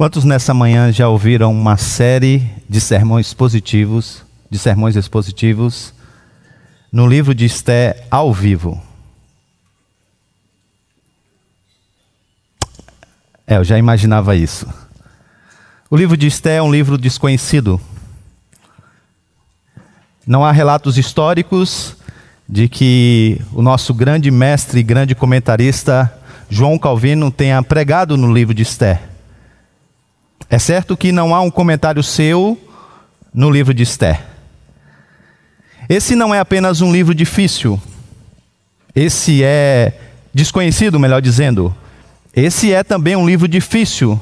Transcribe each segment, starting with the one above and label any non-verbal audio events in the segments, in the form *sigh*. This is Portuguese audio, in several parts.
Quantos nessa manhã já ouviram uma série de sermões positivos, de sermões expositivos, no livro de Esté ao vivo? É, eu já imaginava isso. O livro de Esté é um livro desconhecido. Não há relatos históricos de que o nosso grande mestre e grande comentarista João Calvino tenha pregado no livro de Esté. É certo que não há um comentário seu no livro de Esther. Esse não é apenas um livro difícil. Esse é desconhecido, melhor dizendo. Esse é também um livro difícil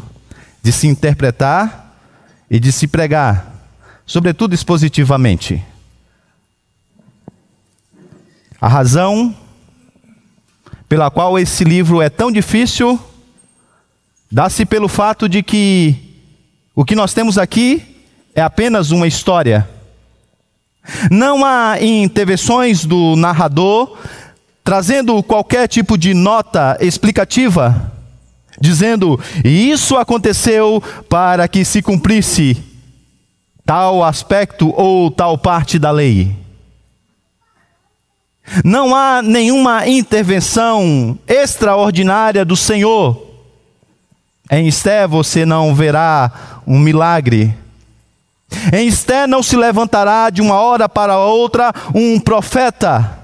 de se interpretar e de se pregar, sobretudo expositivamente. A razão pela qual esse livro é tão difícil dá-se pelo fato de que o que nós temos aqui é apenas uma história. Não há intervenções do narrador trazendo qualquer tipo de nota explicativa, dizendo isso aconteceu para que se cumprisse tal aspecto ou tal parte da lei. Não há nenhuma intervenção extraordinária do Senhor em Esté você não verá um milagre. Em Esté não se levantará de uma hora para outra um profeta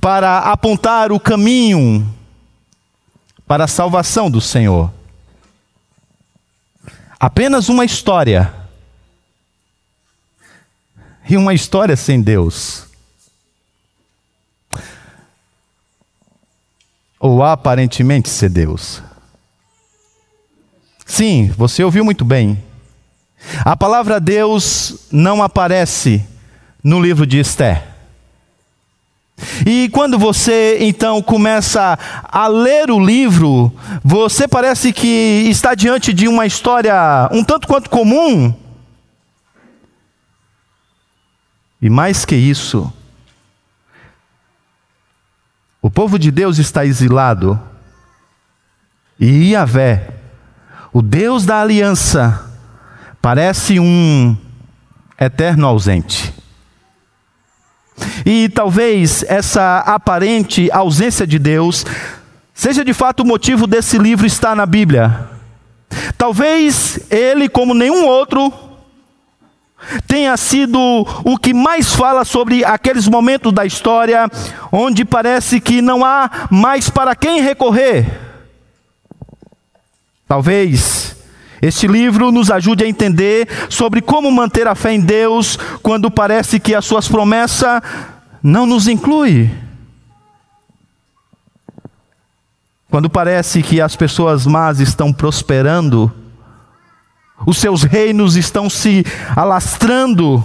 para apontar o caminho para a salvação do Senhor. Apenas uma história. E uma história sem Deus. Ou aparentemente ser Deus. Sim, você ouviu muito bem. A palavra Deus não aparece no livro de Esther. E quando você então começa a ler o livro, você parece que está diante de uma história um tanto quanto comum. E mais que isso, o povo de Deus está exilado. E Iavé o Deus da aliança parece um eterno ausente. E talvez essa aparente ausência de Deus seja de fato o motivo desse livro estar na Bíblia. Talvez ele, como nenhum outro, tenha sido o que mais fala sobre aqueles momentos da história onde parece que não há mais para quem recorrer. Talvez este livro nos ajude a entender sobre como manter a fé em Deus quando parece que as suas promessas não nos incluem. Quando parece que as pessoas más estão prosperando, os seus reinos estão se alastrando,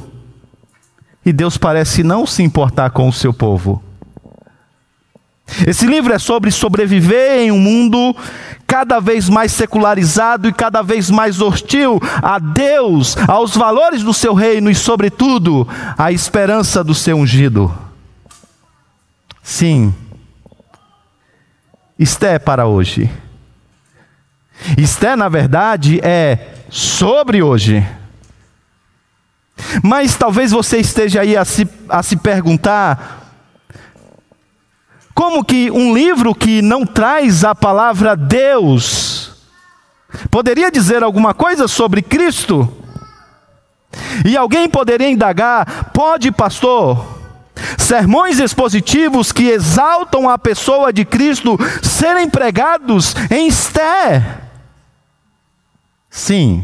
e Deus parece não se importar com o seu povo. Esse livro é sobre sobreviver em um mundo cada vez mais secularizado e cada vez mais hostil a Deus, aos valores do seu reino e, sobretudo, à esperança do seu ungido. Sim, isto é para hoje. Isto é, na verdade, é sobre hoje. Mas talvez você esteja aí a se, a se perguntar como que um livro que não traz a palavra Deus poderia dizer alguma coisa sobre Cristo? E alguém poderia indagar: pode, pastor, sermões expositivos que exaltam a pessoa de Cristo serem pregados em Esté? Sim.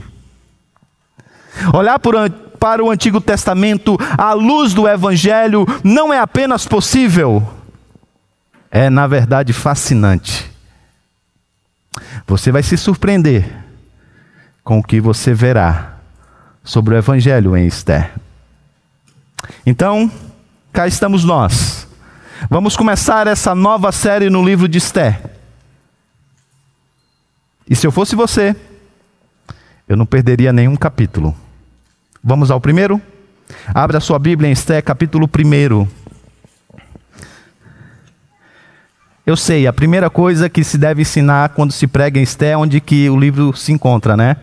Olhar para o Antigo Testamento à luz do Evangelho não é apenas possível é, na verdade, fascinante. Você vai se surpreender com o que você verá sobre o Evangelho em Esther. Então, cá estamos nós. Vamos começar essa nova série no livro de Esther. E se eu fosse você, eu não perderia nenhum capítulo. Vamos ao primeiro? Abra sua Bíblia em Esther, capítulo 1. Eu sei, a primeira coisa que se deve ensinar quando se prega em Esté é onde que o livro se encontra, né?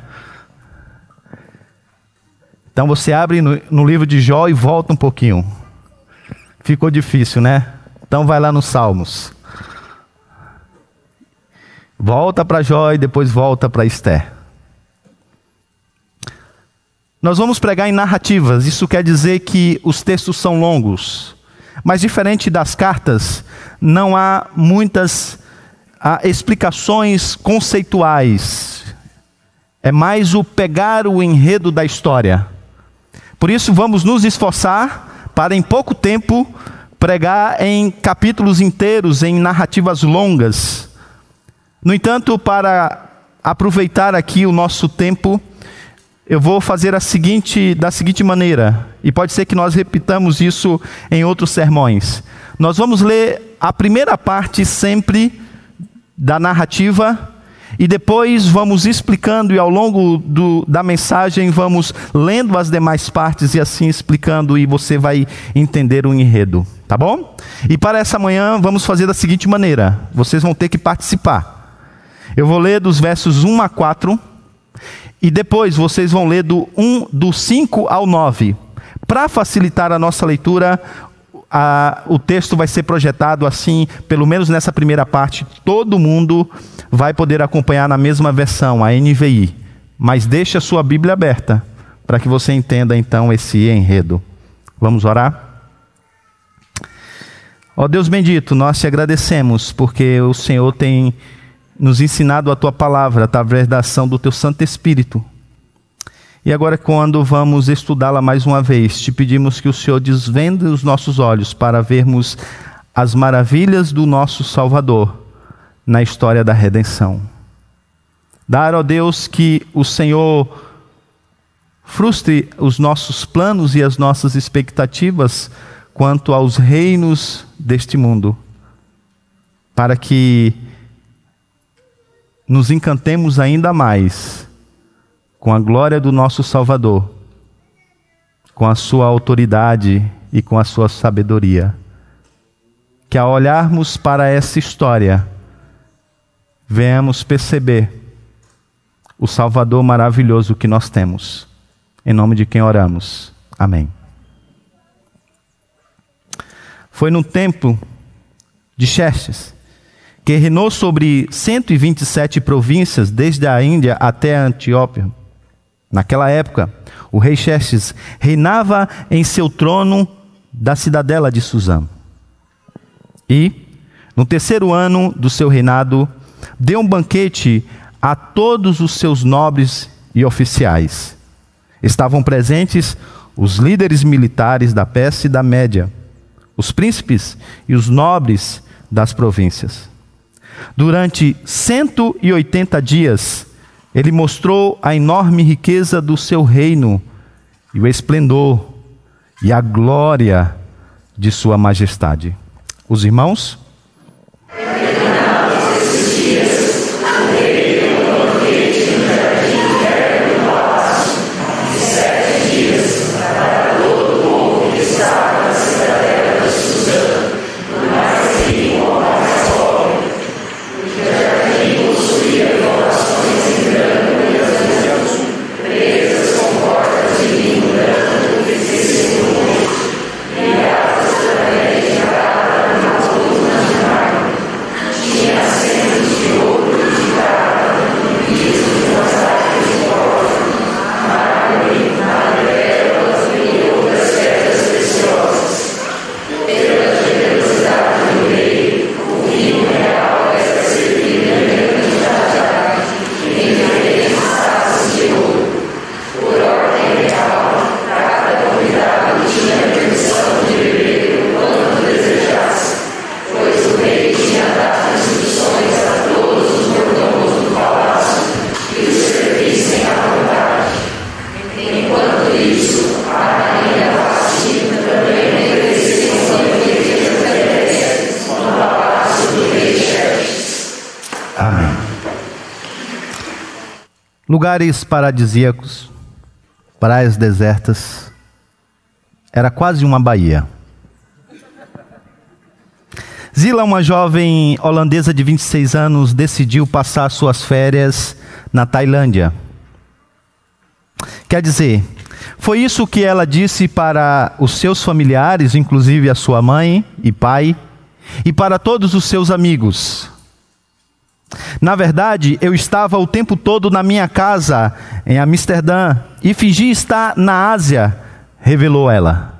Então você abre no, no livro de Jó e volta um pouquinho. Ficou difícil, né? Então vai lá nos Salmos. Volta para Jó e depois volta para Esther. Nós vamos pregar em narrativas, isso quer dizer que os textos são longos. Mas diferente das cartas, não há muitas há explicações conceituais. É mais o pegar o enredo da história. Por isso, vamos nos esforçar para, em pouco tempo, pregar em capítulos inteiros, em narrativas longas. No entanto, para aproveitar aqui o nosso tempo, eu vou fazer a seguinte, da seguinte maneira, e pode ser que nós repitamos isso em outros sermões. Nós vamos ler a primeira parte sempre da narrativa e depois vamos explicando e ao longo do, da mensagem vamos lendo as demais partes e assim explicando e você vai entender o enredo, tá bom? E para essa manhã vamos fazer da seguinte maneira: vocês vão ter que participar. Eu vou ler dos versos 1 a 4 e depois vocês vão ler do 1 do 5 ao 9. Para facilitar a nossa leitura, a, o texto vai ser projetado assim, pelo menos nessa primeira parte, todo mundo vai poder acompanhar na mesma versão, a NVI. Mas deixe a sua Bíblia aberta para que você entenda então esse enredo. Vamos orar? Ó Deus bendito, nós te agradecemos porque o Senhor tem nos ensinado a tua palavra através da ação do teu Santo Espírito. E agora, quando vamos estudá-la mais uma vez, te pedimos que o Senhor desvende os nossos olhos para vermos as maravilhas do nosso Salvador na história da redenção. Dar, ó Deus, que o Senhor frustre os nossos planos e as nossas expectativas quanto aos reinos deste mundo, para que nos encantemos ainda mais com a glória do nosso Salvador, com a sua autoridade e com a sua sabedoria. Que ao olharmos para essa história, venhamos perceber o Salvador maravilhoso que nós temos. Em nome de quem oramos. Amém. Foi no tempo de Xerxes, que reinou sobre 127 províncias, desde a Índia até a Etiópia. Naquela época, o rei Xerxes reinava em seu trono da cidadela de Suzã. E, no terceiro ano do seu reinado, deu um banquete a todos os seus nobres e oficiais. Estavam presentes os líderes militares da Pérsia e da Média, os príncipes e os nobres das províncias. Durante 180 dias, ele mostrou a enorme riqueza do seu reino e o esplendor e a glória de sua majestade. Os irmãos lugares paradisíacos, praias desertas. Era quase uma baía. Zila, uma jovem holandesa de 26 anos, decidiu passar suas férias na Tailândia. Quer dizer, Foi isso que ela disse para os seus familiares, inclusive a sua mãe e pai, e para todos os seus amigos. Na verdade, eu estava o tempo todo na minha casa, em Amsterdã, e fingi estar na Ásia, revelou ela.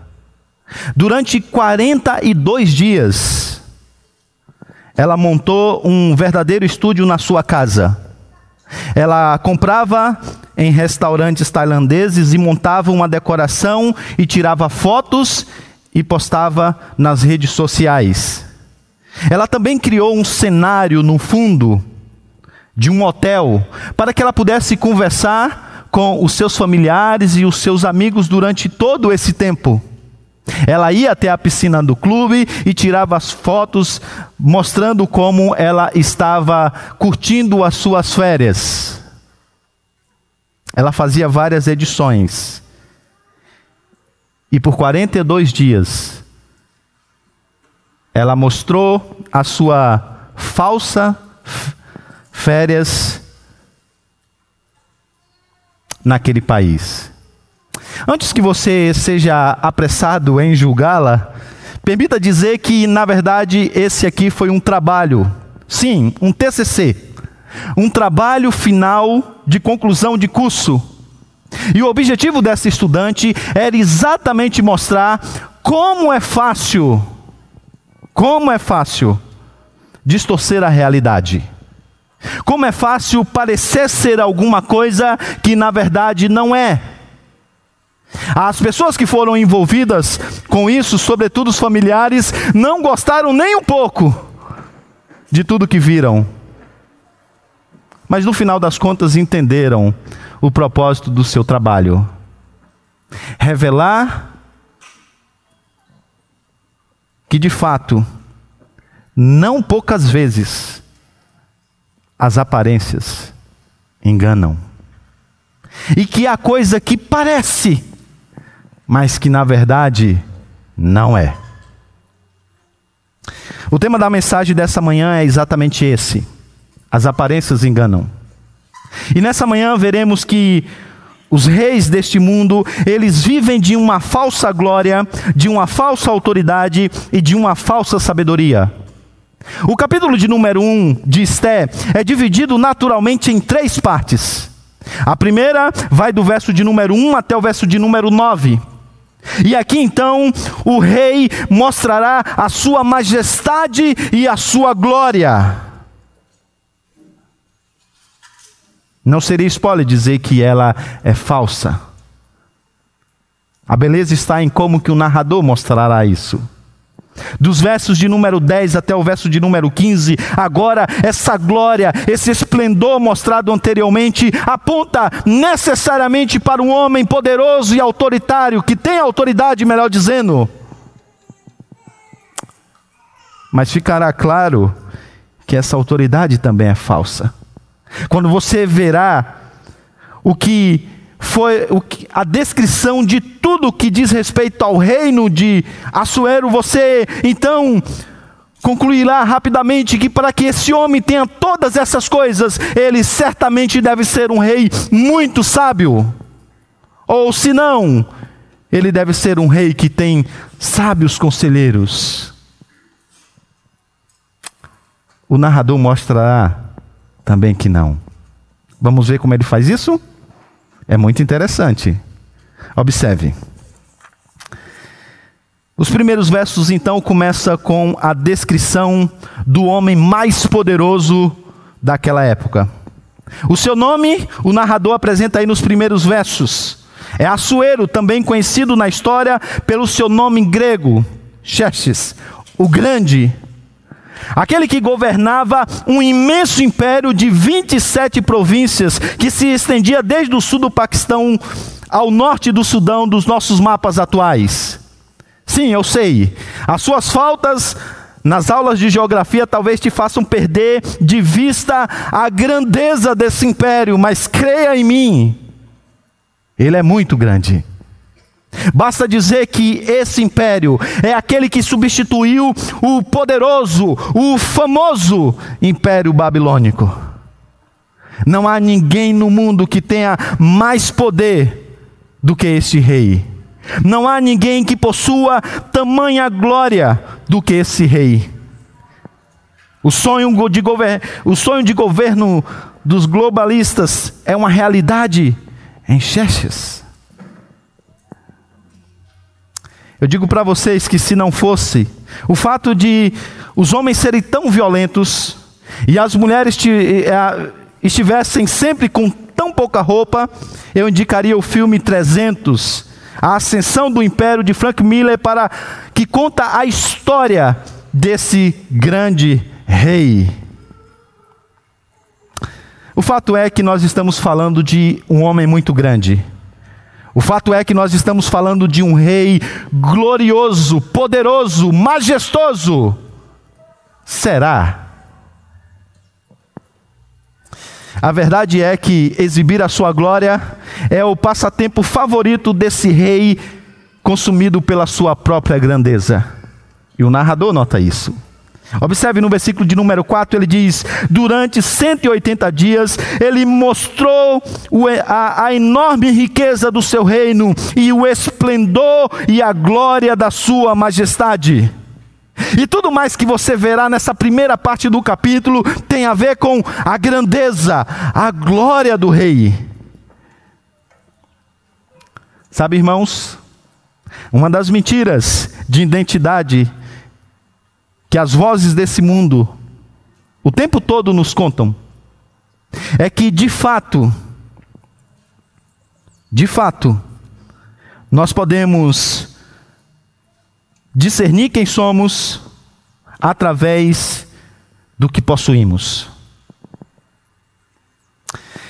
Durante 42 dias, ela montou um verdadeiro estúdio na sua casa. Ela comprava em restaurantes tailandeses e montava uma decoração e tirava fotos e postava nas redes sociais. Ela também criou um cenário no fundo de um hotel para que ela pudesse conversar com os seus familiares e os seus amigos durante todo esse tempo. Ela ia até a piscina do clube e tirava as fotos mostrando como ela estava curtindo as suas férias. Ela fazia várias edições. E por 42 dias, ela mostrou a sua falsa férias naquele país. Antes que você seja apressado em julgá-la, permita dizer que, na verdade, esse aqui foi um trabalho, sim, um TCC, um trabalho final de conclusão de curso. E o objetivo dessa estudante era exatamente mostrar como é fácil, como é fácil distorcer a realidade. Como é fácil parecer ser alguma coisa que na verdade não é. As pessoas que foram envolvidas com isso, sobretudo os familiares, não gostaram nem um pouco de tudo que viram. Mas no final das contas entenderam o propósito do seu trabalho: revelar que de fato, não poucas vezes, as aparências enganam. E que a coisa que parece mas que na verdade não é. O tema da mensagem dessa manhã é exatamente esse: as aparências enganam. E nessa manhã veremos que os reis deste mundo, eles vivem de uma falsa glória, de uma falsa autoridade e de uma falsa sabedoria. O capítulo de número 1 de Esté é dividido naturalmente em três partes. A primeira vai do verso de número 1 até o verso de número 9. E aqui então o rei mostrará a sua majestade e a sua glória. Não seria spoiler dizer que ela é falsa. A beleza está em como que o narrador mostrará isso. Dos versos de número 10 até o verso de número 15, agora essa glória, esse esplendor mostrado anteriormente, aponta necessariamente para um homem poderoso e autoritário, que tem autoridade, melhor dizendo. Mas ficará claro que essa autoridade também é falsa. Quando você verá o que foi a descrição de tudo que diz respeito ao reino de Assuero, você então concluirá rapidamente que para que esse homem tenha todas essas coisas, ele certamente deve ser um rei muito sábio. Ou se não, ele deve ser um rei que tem sábios conselheiros. O narrador mostrará também que não. Vamos ver como ele faz isso? É muito interessante. Observe. Os primeiros versos então começa com a descrição do homem mais poderoso daquela época. O seu nome, o narrador apresenta aí nos primeiros versos. É Assuero, também conhecido na história pelo seu nome grego, Xerxes, o grande. Aquele que governava um imenso império de 27 províncias, que se estendia desde o sul do Paquistão ao norte do Sudão, dos nossos mapas atuais. Sim, eu sei. As suas faltas nas aulas de geografia talvez te façam perder de vista a grandeza desse império, mas creia em mim, ele é muito grande. Basta dizer que esse império é aquele que substituiu o poderoso, o famoso império babilônico. Não há ninguém no mundo que tenha mais poder do que este rei. Não há ninguém que possua tamanha glória do que esse rei. O sonho de, gover o sonho de governo dos globalistas é uma realidade em Xerxes. Eu digo para vocês que se não fosse o fato de os homens serem tão violentos e as mulheres estivessem sempre com tão pouca roupa, eu indicaria o filme 300, A Ascensão do Império de Frank Miller para que conta a história desse grande rei. O fato é que nós estamos falando de um homem muito grande. O fato é que nós estamos falando de um rei glorioso, poderoso, majestoso. Será? A verdade é que exibir a sua glória é o passatempo favorito desse rei consumido pela sua própria grandeza. E o narrador nota isso. Observe no versículo de número 4, ele diz: Durante 180 dias, ele mostrou a, a, enorme riqueza do seu reino e o esplendor e a glória da sua majestade. E tudo mais que você verá nessa primeira parte do capítulo tem a ver com a grandeza, a glória do rei. Sabe, irmãos, uma das mentiras de identidade que as vozes desse mundo o tempo todo nos contam é que, de fato, de fato, nós podemos discernir quem somos através do que possuímos.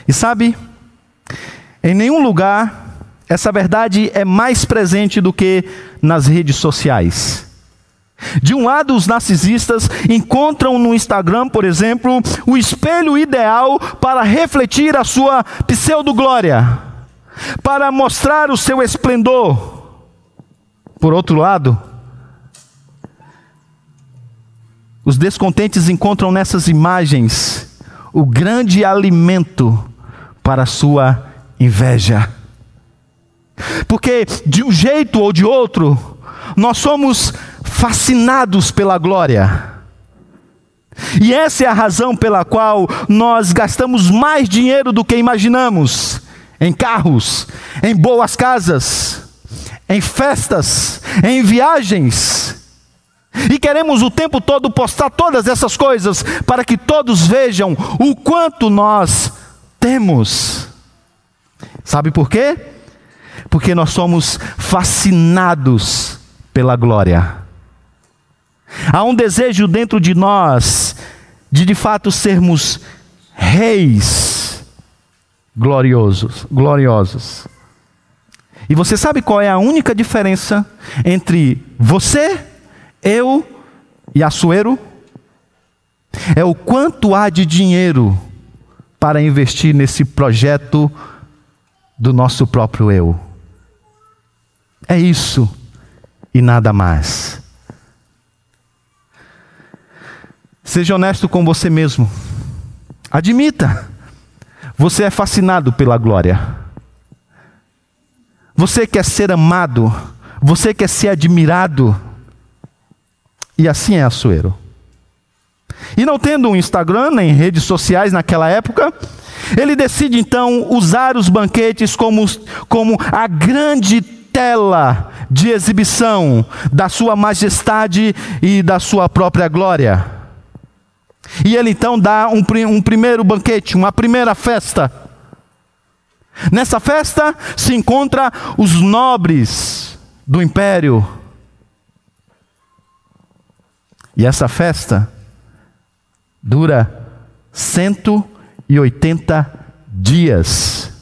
E sabe, em nenhum lugar essa verdade é mais presente do que nas redes sociais. De um lado, os narcisistas encontram no Instagram, por exemplo, o espelho ideal para refletir a sua pseudo-glória, para mostrar o seu esplendor. Por outro lado, os descontentes encontram nessas imagens o grande alimento para a sua inveja. Porque, de um jeito ou de outro, nós somos fascinados pela glória. E essa é a razão pela qual nós gastamos mais dinheiro do que imaginamos em carros, em boas casas, em festas, em viagens. E queremos o tempo todo postar todas essas coisas para que todos vejam o quanto nós temos. Sabe por quê? Porque nós somos fascinados pela glória. Há um desejo dentro de nós de de fato sermos reis gloriosos, gloriosos. E você sabe qual é a única diferença entre você, eu e Açoeiro? É o quanto há de dinheiro para investir nesse projeto do nosso próprio eu. É isso e nada mais. Seja honesto com você mesmo. Admita. Você é fascinado pela glória. Você quer ser amado. Você quer ser admirado. E assim é Açoeiro. E não tendo um Instagram nem redes sociais naquela época, ele decide então usar os banquetes como, como a grande tela de exibição da sua majestade e da sua própria glória. E ele então dá um, um primeiro banquete, uma primeira festa. Nessa festa se encontra os nobres do império. E essa festa dura 180 dias.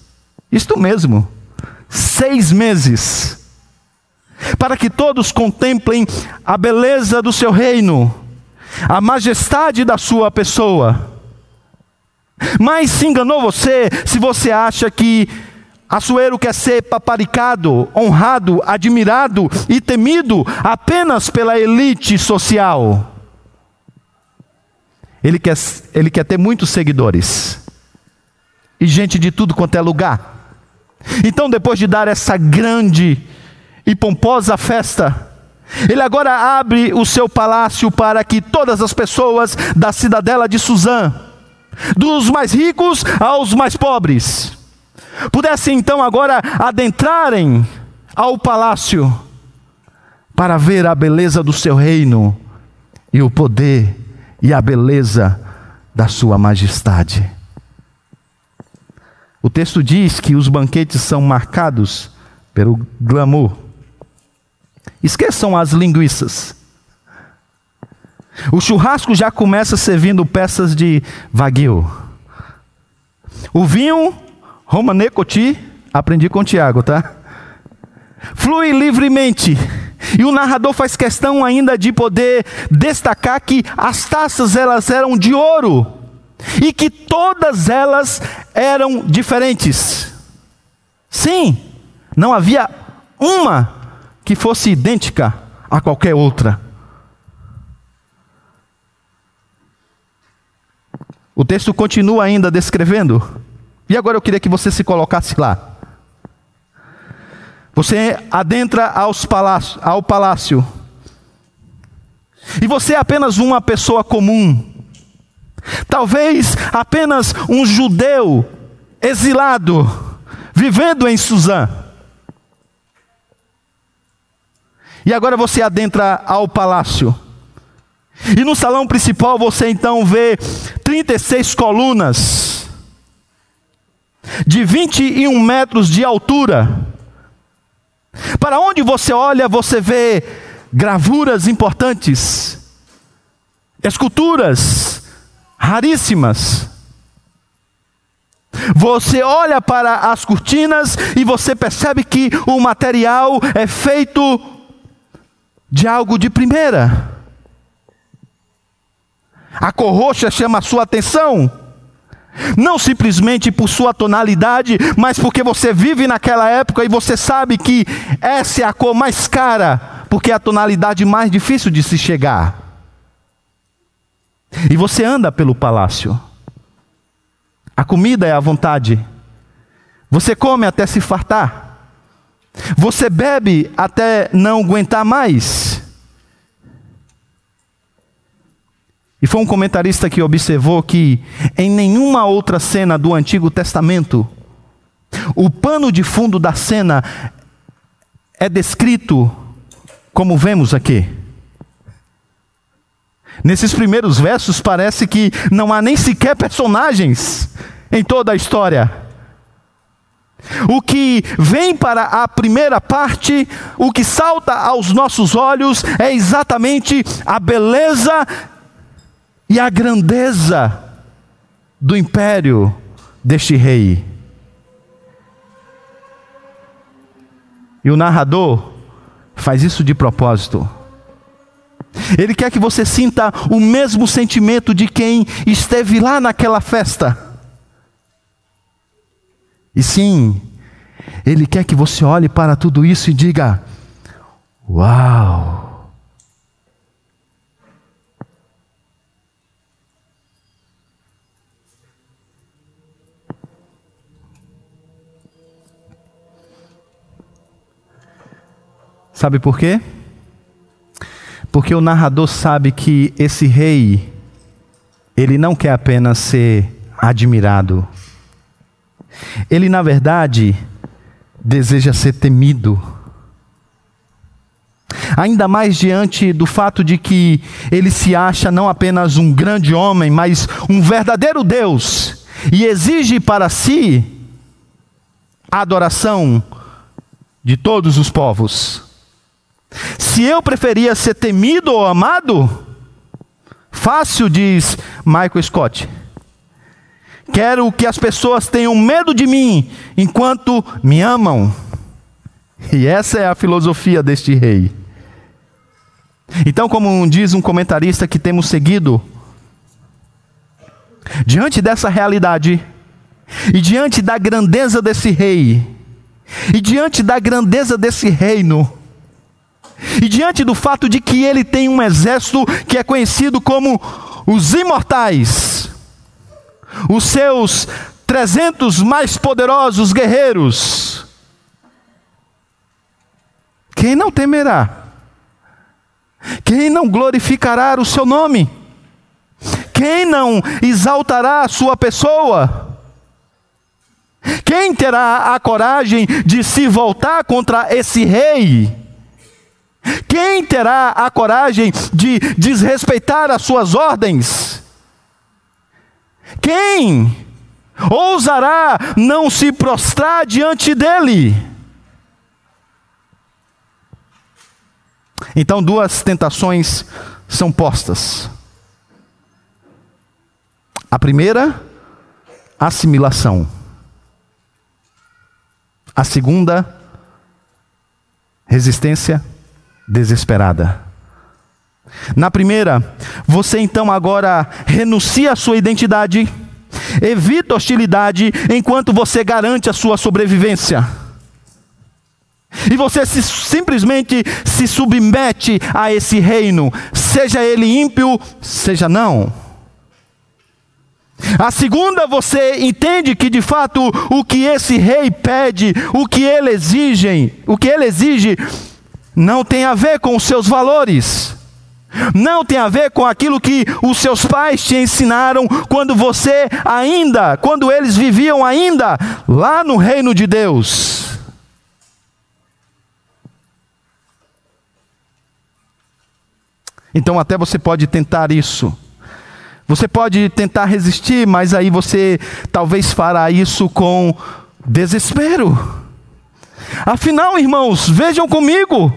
Isto mesmo seis meses, para que todos contemplem a beleza do seu reino, a majestade da sua pessoa. Mas se enganou você se você acha que Açoeiro quer ser paparicado, honrado, admirado e temido apenas pela elite social. Ele quer, ele quer ter muitos seguidores e gente de tudo quanto é lugar. Então, depois de dar essa grande e pomposa festa, ele agora abre o seu palácio para que todas as pessoas da cidadela de Suzã, dos mais ricos aos mais pobres, pudessem então agora adentrarem ao palácio para ver a beleza do seu reino e o poder e a beleza da sua majestade. O texto diz que os banquetes são marcados pelo glamour. Esqueçam as linguiças. O churrasco já começa servindo peças de wagyu. O vinho, romanecoti, aprendi com o Tiago, tá? Flui livremente. E o narrador faz questão ainda de poder destacar que as taças elas eram de ouro e que todas elas eram diferentes. Sim, não havia uma que fosse idêntica a qualquer outra. O texto continua ainda descrevendo, e agora eu queria que você se colocasse lá. Você adentra palácio, ao palácio, e você é apenas uma pessoa comum, Talvez apenas um judeu exilado, vivendo em Suzã. E agora você adentra ao palácio. E no salão principal você então vê 36 colunas, de 21 metros de altura. Para onde você olha, você vê gravuras importantes, esculturas, raríssimas. Você olha para as cortinas e você percebe que o material é feito de algo de primeira. A cor roxa chama a sua atenção, não simplesmente por sua tonalidade, mas porque você vive naquela época e você sabe que essa é a cor mais cara, porque é a tonalidade mais difícil de se chegar. E você anda pelo palácio. A comida é à vontade. Você come até se fartar. Você bebe até não aguentar mais. E foi um comentarista que observou que em nenhuma outra cena do Antigo Testamento, o pano de fundo da cena é descrito como vemos aqui. Nesses primeiros versos parece que não há nem sequer personagens em toda a história. O que vem para a primeira parte, o que salta aos nossos olhos é exatamente a beleza e a grandeza do império deste rei. E o narrador faz isso de propósito. Ele quer que você sinta o mesmo sentimento de quem esteve lá naquela festa. E sim, Ele quer que você olhe para tudo isso e diga: Uau! Sabe por quê? Porque o narrador sabe que esse rei, ele não quer apenas ser admirado. Ele, na verdade, deseja ser temido. Ainda mais diante do fato de que ele se acha não apenas um grande homem, mas um verdadeiro Deus, e exige para si a adoração de todos os povos. Se eu preferia ser temido ou amado, fácil, diz Michael Scott. Quero que as pessoas tenham medo de mim enquanto me amam. E essa é a filosofia deste rei. Então, como diz um comentarista que temos seguido, diante dessa realidade, e diante da grandeza desse rei, e diante da grandeza desse reino, e diante do fato de que ele tem um exército que é conhecido como os imortais, os seus trezentos mais poderosos guerreiros. Quem não temerá? Quem não glorificará o seu nome? Quem não exaltará a sua pessoa? Quem terá a coragem de se voltar contra esse rei? Quem terá a coragem de desrespeitar as suas ordens? Quem ousará não se prostrar diante dele? Então, duas tentações são postas. A primeira, assimilação. A segunda, resistência desesperada. Na primeira, você então agora renuncia à sua identidade, evita hostilidade enquanto você garante a sua sobrevivência. E você se, simplesmente se submete a esse reino, seja ele ímpio, seja não. A segunda, você entende que de fato o que esse rei pede, o que ele exige, o que ele exige não tem a ver com os seus valores. Não tem a ver com aquilo que os seus pais te ensinaram quando você ainda, quando eles viviam ainda lá no reino de Deus. Então até você pode tentar isso. Você pode tentar resistir, mas aí você talvez fará isso com desespero. Afinal, irmãos, vejam comigo.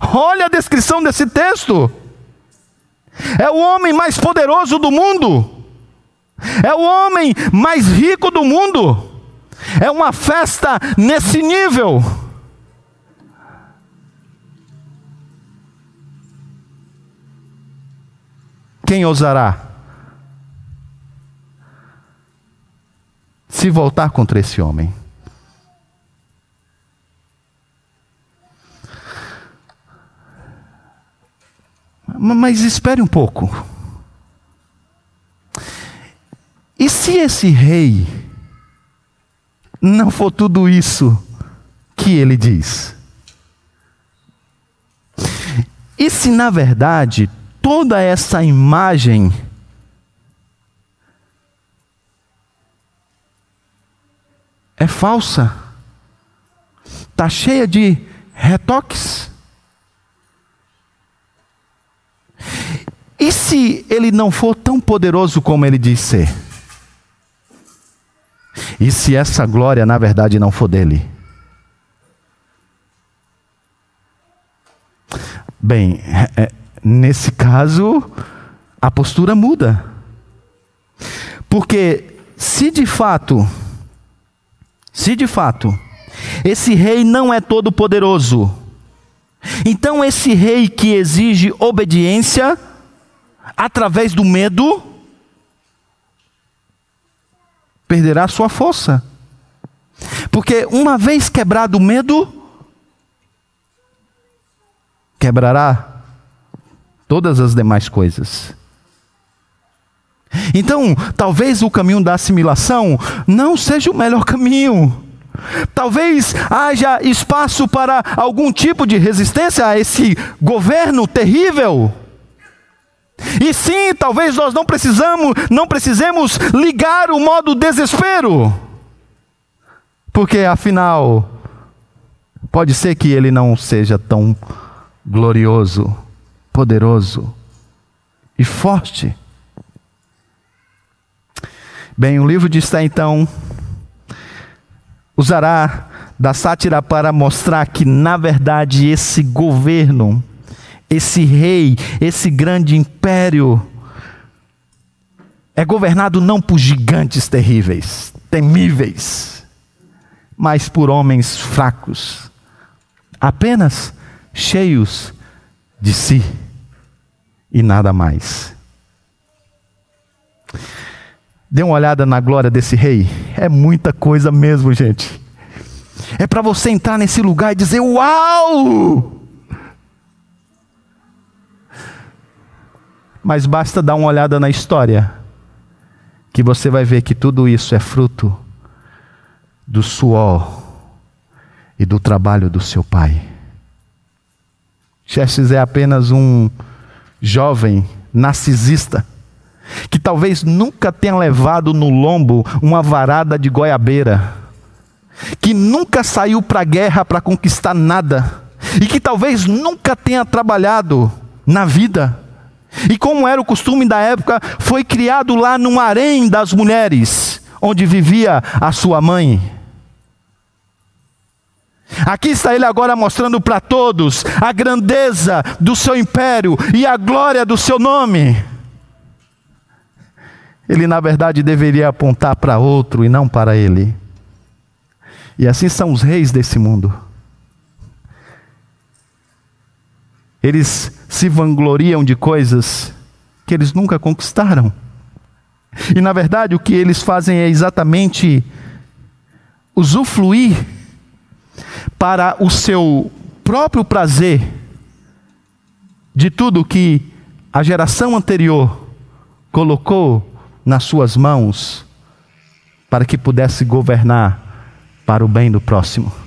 Olha a descrição desse texto. É o homem mais poderoso do mundo. É o homem mais rico do mundo. É uma festa nesse nível. Quem ousará se voltar contra esse homem? Mas espere um pouco. E se esse rei não for tudo isso que ele diz? E se na verdade toda essa imagem é falsa? Está cheia de retoques? E se ele não for tão poderoso como ele diz ser? E se essa glória na verdade não for dele? Bem, é, é, nesse caso, a postura muda. Porque se de fato, se de fato, esse rei não é todo poderoso, então esse rei que exige obediência, através do medo, perderá sua força. Porque uma vez quebrado o medo, quebrará todas as demais coisas. Então, talvez o caminho da assimilação não seja o melhor *laughs* caminho. Talvez haja espaço para algum tipo de resistência a esse governo terrível. E sim, talvez nós não precisamos, não precisemos ligar o modo desespero. Porque afinal, pode ser que ele não seja tão glorioso, poderoso e forte. Bem, o livro de Esté então usará da sátira para mostrar que na verdade esse governo esse rei, esse grande império, é governado não por gigantes terríveis, temíveis, mas por homens fracos, apenas cheios de si e nada mais. Dê uma olhada na glória desse rei, é muita coisa mesmo, gente. É para você entrar nesse lugar e dizer: Uau! Mas basta dar uma olhada na história que você vai ver que tudo isso é fruto do suor e do trabalho do seu pai. Xerxes é apenas um jovem narcisista que talvez nunca tenha levado no lombo uma varada de goiabeira, que nunca saiu para a guerra para conquistar nada, e que talvez nunca tenha trabalhado na vida. E como era o costume da época, foi criado lá num harém das mulheres, onde vivia a sua mãe. Aqui está ele agora mostrando para todos a grandeza do seu império e a glória do seu nome. Ele, na verdade, deveria apontar para outro e não para ele. E assim são os reis desse mundo. Eles se vangloriam de coisas que eles nunca conquistaram. E na verdade o que eles fazem é exatamente usufruir para o seu próprio prazer de tudo que a geração anterior colocou nas suas mãos para que pudesse governar para o bem do próximo.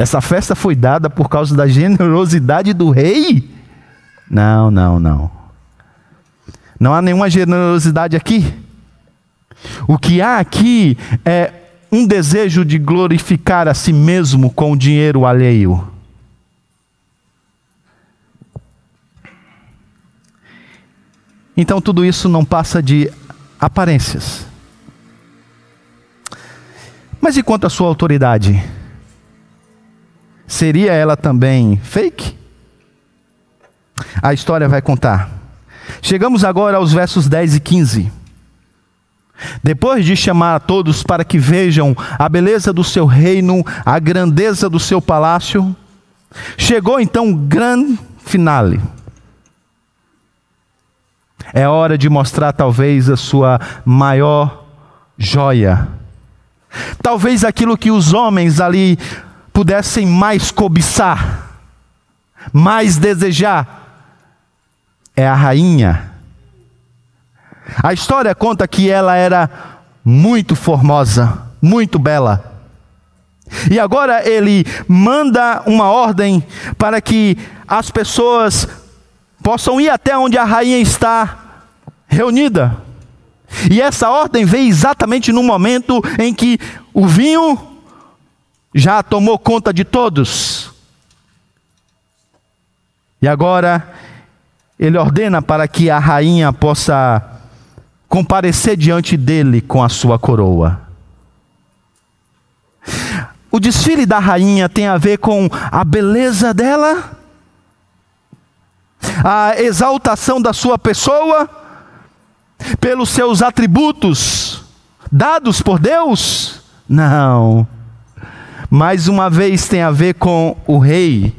Essa festa foi dada por causa da generosidade do rei? Não, não, não. Não há nenhuma generosidade aqui. O que há aqui é um desejo de glorificar a si mesmo com o dinheiro alheio. Então tudo isso não passa de aparências. Mas e quanto à sua autoridade? Seria ela também fake? A história vai contar. Chegamos agora aos versos 10 e 15. Depois de chamar a todos para que vejam a beleza do seu reino, a grandeza do seu palácio, chegou então o grande finale. É hora de mostrar talvez a sua maior joia. Talvez aquilo que os homens ali pudessem mais cobiçar, mais desejar, é a rainha. A história conta que ela era muito formosa, muito bela. E agora ele manda uma ordem para que as pessoas possam ir até onde a rainha está reunida. E essa ordem veio exatamente no momento em que o vinho já tomou conta de todos. E agora ele ordena para que a rainha possa comparecer diante dele com a sua coroa. O desfile da rainha tem a ver com a beleza dela, a exaltação da sua pessoa, pelos seus atributos dados por Deus? Não mais uma vez tem a ver com o rei.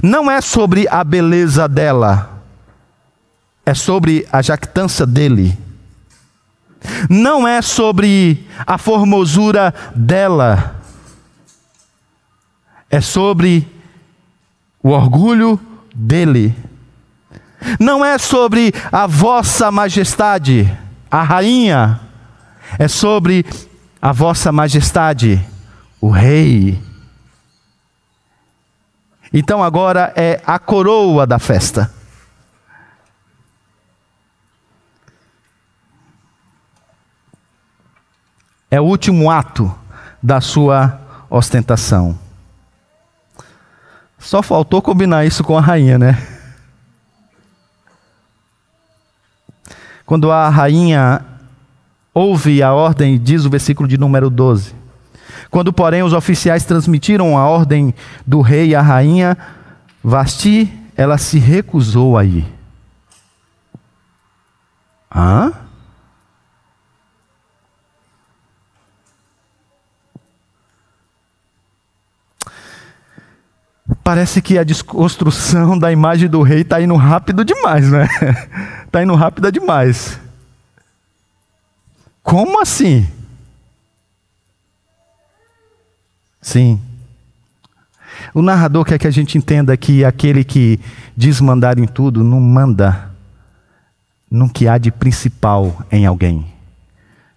Não é sobre a beleza dela, é sobre a jactância dele. Não é sobre a formosura dela, é sobre o orgulho dele. Não é sobre a vossa majestade, a rainha, é sobre a vossa majestade o rei. Então agora é a coroa da festa. É o último ato da sua ostentação. Só faltou combinar isso com a rainha, né? Quando a rainha ouve a ordem, diz o versículo de número 12: quando, porém, os oficiais transmitiram a ordem do rei à rainha, Vasti, ela se recusou a ir. Hã? Parece que a desconstrução da imagem do rei está indo rápido demais, né? Está *laughs* indo rápida demais. Como assim? Sim. O narrador quer que a gente entenda que aquele que diz mandar em tudo não manda no que há de principal em alguém,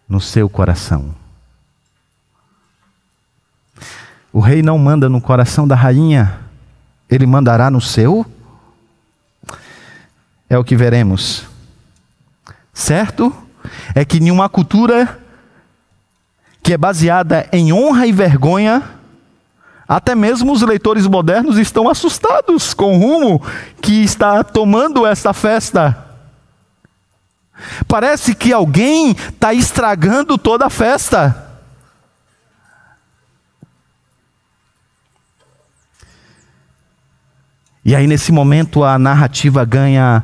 no seu coração. O rei não manda no coração da rainha, ele mandará no seu? É o que veremos. Certo? É que em uma cultura que é baseada em honra e vergonha, até mesmo os leitores modernos estão assustados com o rumo que está tomando essa festa. Parece que alguém está estragando toda a festa. E aí, nesse momento, a narrativa ganha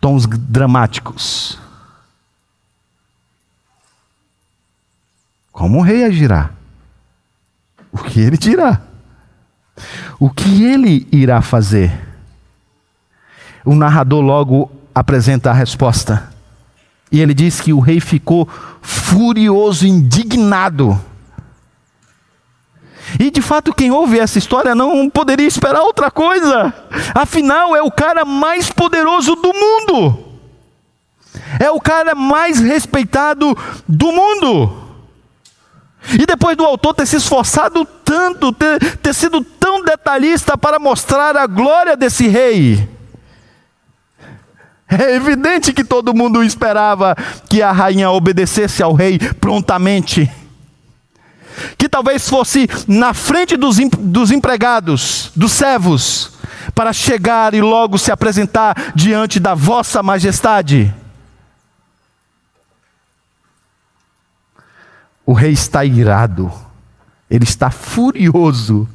tons dramáticos. Como o rei agirá? O que ele dirá? O que ele irá fazer? O narrador logo apresenta a resposta. E ele diz que o rei ficou furioso, indignado. E de fato, quem ouve essa história não poderia esperar outra coisa. Afinal, é o cara mais poderoso do mundo. É o cara mais respeitado do mundo. E depois do autor ter se esforçado tanto, ter, ter sido tão detalhista para mostrar a glória desse rei, é evidente que todo mundo esperava que a rainha obedecesse ao rei prontamente. Que talvez fosse na frente dos, dos empregados, dos servos, para chegar e logo se apresentar diante da vossa majestade. O rei está irado, ele está furioso.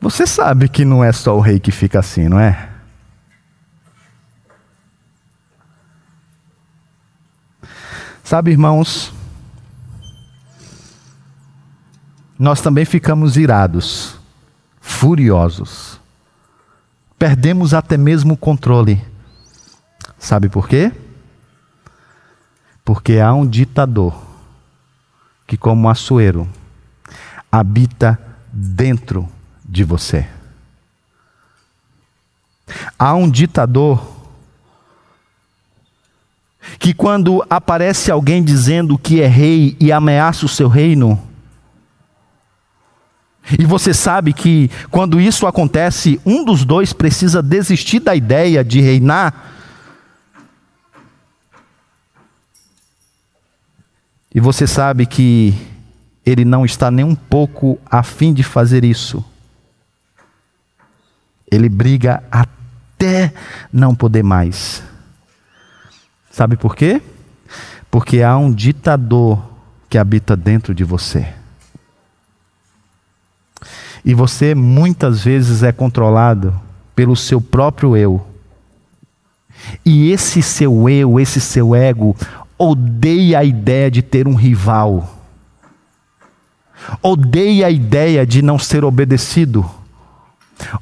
Você sabe que não é só o rei que fica assim, não é? Sabe, irmãos, nós também ficamos irados, furiosos, perdemos até mesmo o controle. Sabe por quê? Porque há um ditador que, como Açoeiro, habita dentro de você. Há um ditador que, quando aparece alguém dizendo que é rei e ameaça o seu reino, e você sabe que quando isso acontece, um dos dois precisa desistir da ideia de reinar. E você sabe que ele não está nem um pouco afim de fazer isso. Ele briga até não poder mais. Sabe por quê? Porque há um ditador que habita dentro de você. E você muitas vezes é controlado pelo seu próprio eu. E esse seu eu, esse seu ego, odeia a ideia de ter um rival. Odeia a ideia de não ser obedecido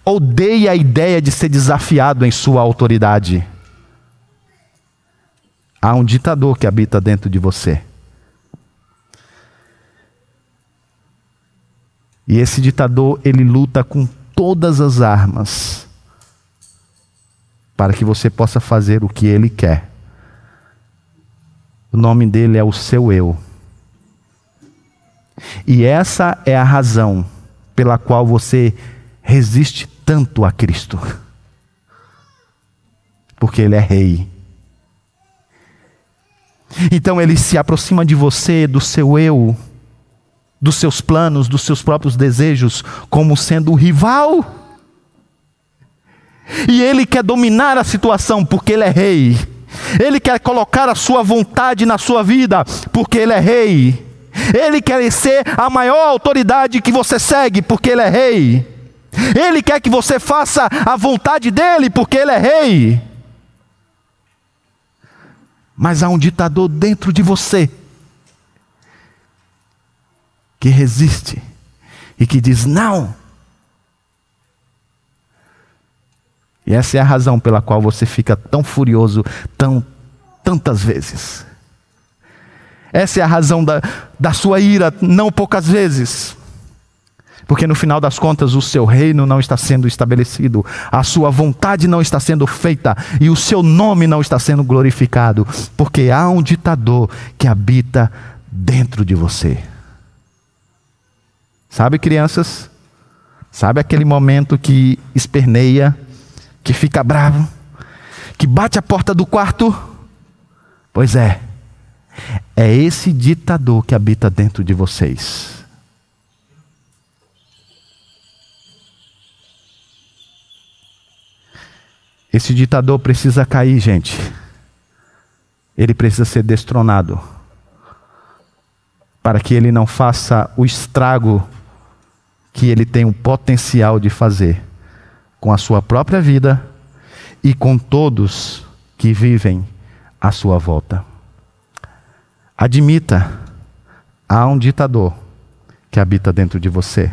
Odeia a ideia de ser desafiado em sua autoridade. Há um ditador que habita dentro de você. E esse ditador, ele luta com todas as armas para que você possa fazer o que ele quer. O nome dele é o seu eu. E essa é a razão pela qual você resiste tanto a Cristo? Porque Ele é Rei. Então Ele se aproxima de você, do seu eu, dos seus planos, dos seus próprios desejos, como sendo o rival. E Ele quer dominar a situação, porque Ele é Rei. Ele quer colocar a sua vontade na sua vida, porque Ele é Rei. Ele quer ser a maior autoridade que você segue, porque Ele é Rei. Ele quer que você faça a vontade dele, porque ele é rei. Mas há um ditador dentro de você que resiste e que diz não. E essa é a razão pela qual você fica tão furioso tão tantas vezes. Essa é a razão da, da sua ira, não poucas vezes. Porque no final das contas o seu reino não está sendo estabelecido, a sua vontade não está sendo feita e o seu nome não está sendo glorificado, porque há um ditador que habita dentro de você. Sabe, crianças? Sabe aquele momento que esperneia, que fica bravo, que bate a porta do quarto? Pois é, é esse ditador que habita dentro de vocês. Esse ditador precisa cair, gente. Ele precisa ser destronado. Para que ele não faça o estrago que ele tem o potencial de fazer com a sua própria vida e com todos que vivem à sua volta. Admita, há um ditador que habita dentro de você.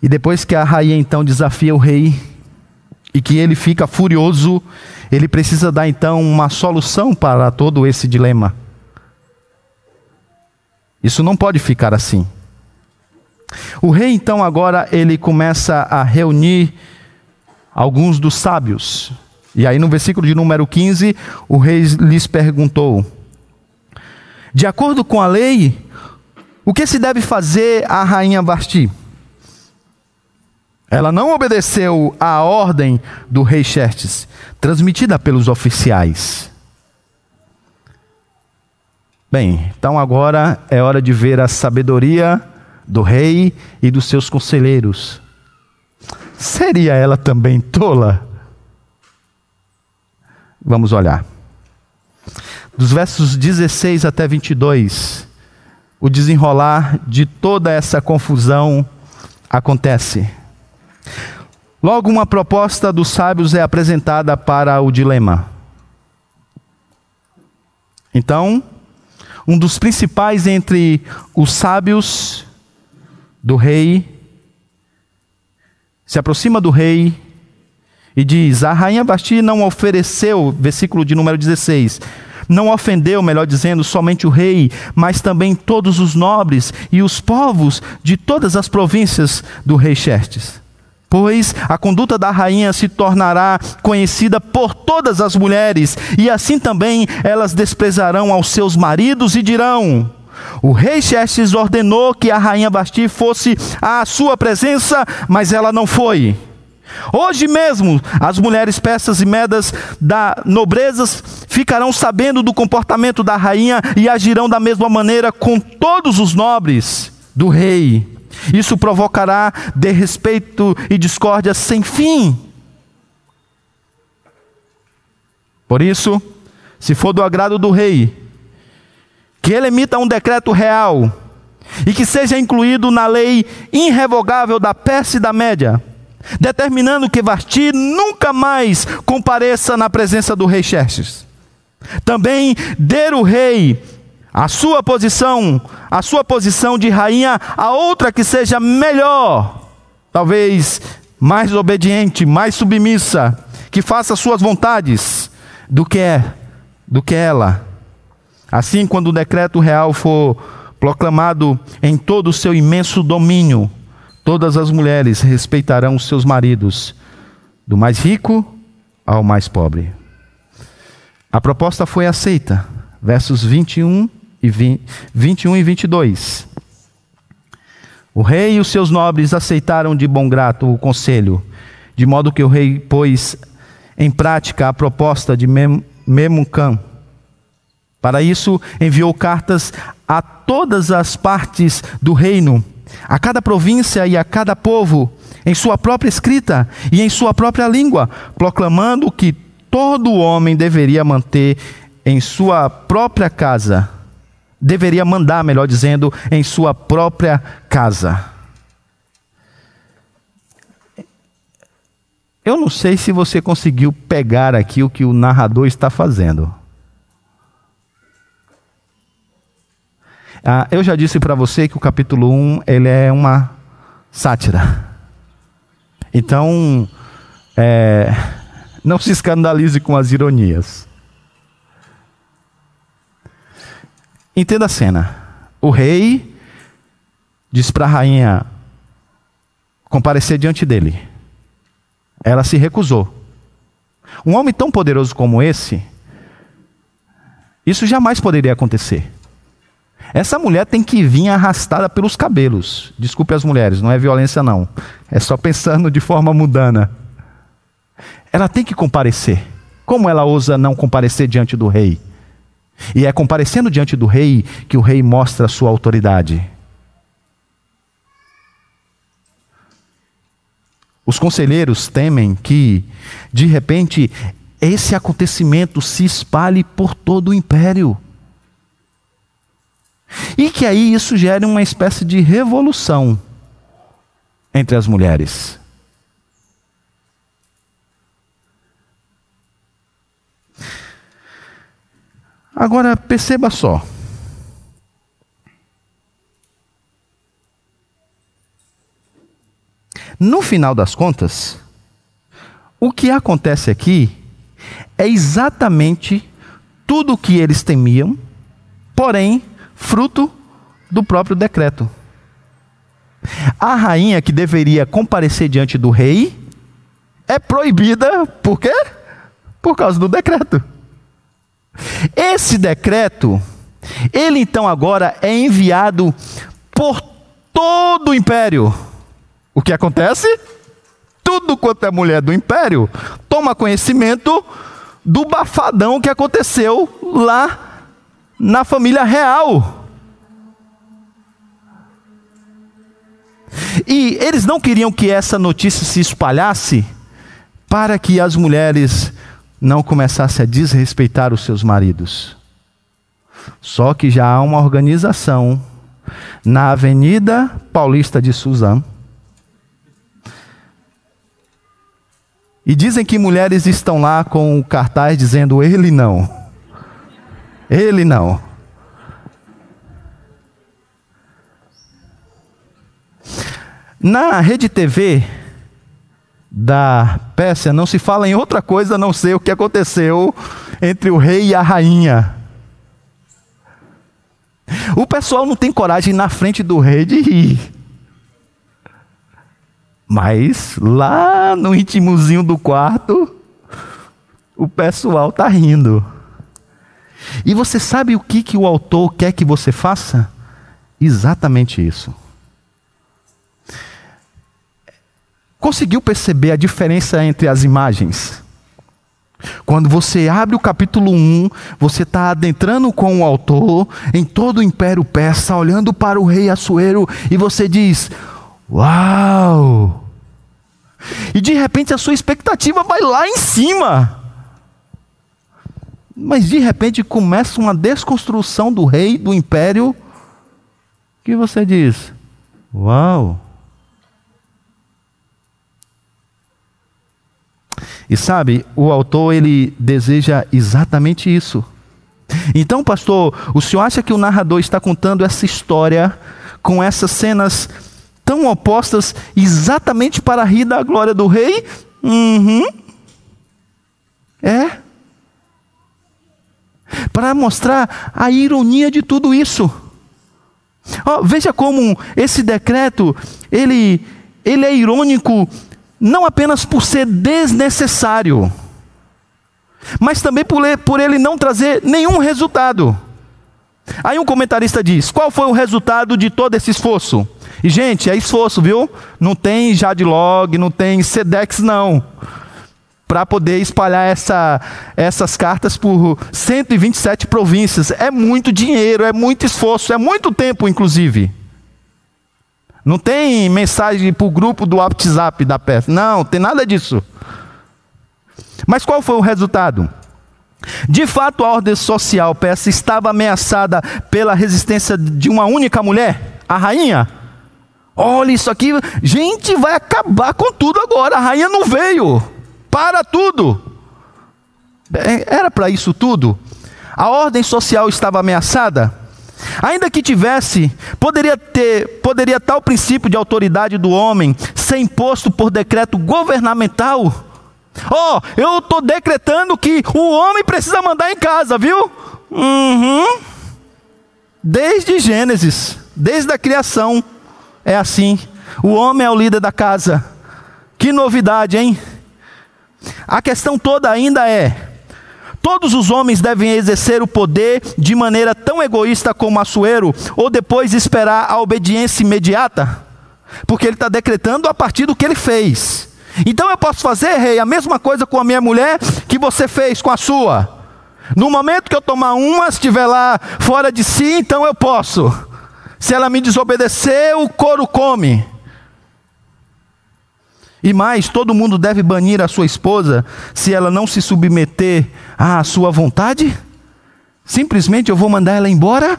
E depois que a rainha então desafia o rei e que ele fica furioso, ele precisa dar então uma solução para todo esse dilema. Isso não pode ficar assim. O rei então agora ele começa a reunir alguns dos sábios. E aí no versículo de número 15, o rei lhes perguntou: De acordo com a lei, o que se deve fazer à rainha Vasti? Ela não obedeceu à ordem do rei Xerxes, transmitida pelos oficiais. Bem, então agora é hora de ver a sabedoria do rei e dos seus conselheiros. Seria ela também tola? Vamos olhar. Dos versos 16 até 22, o desenrolar de toda essa confusão acontece. Logo, uma proposta dos sábios é apresentada para o dilema. Então, um dos principais entre os sábios do rei se aproxima do rei e diz: A rainha Basti não ofereceu, versículo de número 16, não ofendeu, melhor dizendo, somente o rei, mas também todos os nobres e os povos de todas as províncias do rei Xerxes. Pois a conduta da rainha se tornará conhecida por todas as mulheres, e assim também elas desprezarão aos seus maridos e dirão: O rei Xerxes ordenou que a rainha Basti fosse à sua presença, mas ela não foi. Hoje mesmo, as mulheres persas e medas da nobrezas ficarão sabendo do comportamento da rainha e agirão da mesma maneira com todos os nobres do rei. Isso provocará desrespeito e discórdia sem fim. Por isso, se for do agrado do rei, que ele emita um decreto real e que seja incluído na lei irrevogável da Pérsia e da Média, determinando que Vasti nunca mais compareça na presença do rei Xerxes. Também dê o rei a sua posição, a sua posição de rainha, a outra que seja melhor, talvez mais obediente, mais submissa, que faça suas vontades do que é, do que ela. Assim, quando o decreto real for proclamado em todo o seu imenso domínio, todas as mulheres respeitarão os seus maridos, do mais rico ao mais pobre. A proposta foi aceita. Versos 21 e 20, 21 e 22. O rei e os seus nobres aceitaram de bom grato o conselho, de modo que o rei pôs em prática a proposta de Mem Memucan. Para isso, enviou cartas a todas as partes do reino, a cada província e a cada povo, em sua própria escrita e em sua própria língua, proclamando que todo homem deveria manter em sua própria casa deveria mandar, melhor dizendo, em sua própria casa. Eu não sei se você conseguiu pegar aqui o que o narrador está fazendo. Ah, eu já disse para você que o capítulo 1 ele é uma sátira. Então, é, não se escandalize com as ironias. Entenda a cena. O rei diz para a rainha comparecer diante dele. Ela se recusou. Um homem tão poderoso como esse, isso jamais poderia acontecer. Essa mulher tem que vir arrastada pelos cabelos. Desculpe as mulheres, não é violência não. É só pensando de forma mundana. Ela tem que comparecer. Como ela ousa não comparecer diante do rei? E é comparecendo diante do rei que o rei mostra a sua autoridade. Os conselheiros temem que, de repente, esse acontecimento se espalhe por todo o império. E que aí isso gere uma espécie de revolução entre as mulheres. Agora perceba só. No final das contas, o que acontece aqui é exatamente tudo o que eles temiam, porém, fruto do próprio decreto. A rainha que deveria comparecer diante do rei é proibida, por quê? Por causa do decreto. Esse decreto, ele então agora é enviado por todo o império. O que acontece? Tudo quanto é mulher do império toma conhecimento do bafadão que aconteceu lá na família real. E eles não queriam que essa notícia se espalhasse para que as mulheres não começassem a desrespeitar os seus maridos. Só que já há uma organização na Avenida Paulista de Suzano E dizem que mulheres estão lá com o cartaz dizendo: Ele não. Ele não. Na rede TV da Pérsia não se fala em outra coisa a não ser o que aconteceu entre o rei e a rainha. O pessoal não tem coragem na frente do rei de rir. Mas lá no intimozinho do quarto, o pessoal está rindo. E você sabe o que, que o autor quer que você faça? Exatamente isso. Conseguiu perceber a diferença entre as imagens? Quando você abre o capítulo 1, você está adentrando com o autor em todo o império persa, olhando para o rei Assuero, e você diz: Uau! E de repente a sua expectativa vai lá em cima. Mas de repente começa uma desconstrução do rei, do império, que você diz: Uau! E sabe, o autor ele deseja exatamente isso. Então, pastor, o senhor acha que o narrador está contando essa história com essas cenas tão opostas exatamente para rir da glória do rei? Uhum. É. Para mostrar a ironia de tudo isso. Oh, veja como esse decreto, ele, ele é irônico não apenas por ser desnecessário, mas também por, ele não trazer nenhum resultado. Aí um comentarista diz: qual foi o resultado de todo esse esforço? E, gente, é esforço, viu? Não tem Jadlog, não tem Sedex, não. Para poder espalhar essa, essas cartas por 127 províncias. É muito dinheiro, é muito esforço, é muito tempo, inclusive. Não tem mensagem para o grupo do WhatsApp da peça. Não, tem nada disso. Mas qual foi o resultado? De fato, a ordem social peça estava ameaçada pela resistência de uma única mulher, a rainha. Olha isso aqui, gente, vai acabar com tudo agora. A rainha não veio. Para tudo. É, era para isso tudo? A ordem social estava ameaçada? Ainda que tivesse, poderia ter, poderia tal princípio de autoridade do homem ser imposto por decreto governamental? Ó, oh, eu estou decretando que o homem precisa mandar em casa, viu? Uhum. Desde Gênesis, desde a criação, é assim. O homem é o líder da casa. Que novidade, hein? A questão toda ainda é: todos os homens devem exercer o poder de maneira tão egoísta como Assuero, ou depois esperar a obediência imediata? Porque ele está decretando a partir do que ele fez. Então eu posso fazer, rei, a mesma coisa com a minha mulher que você fez com a sua. No momento que eu tomar uma, estiver lá fora de si, então eu posso. Se ela me desobedecer, o couro come. E mais, todo mundo deve banir a sua esposa se ela não se submeter à sua vontade? Simplesmente eu vou mandar ela embora?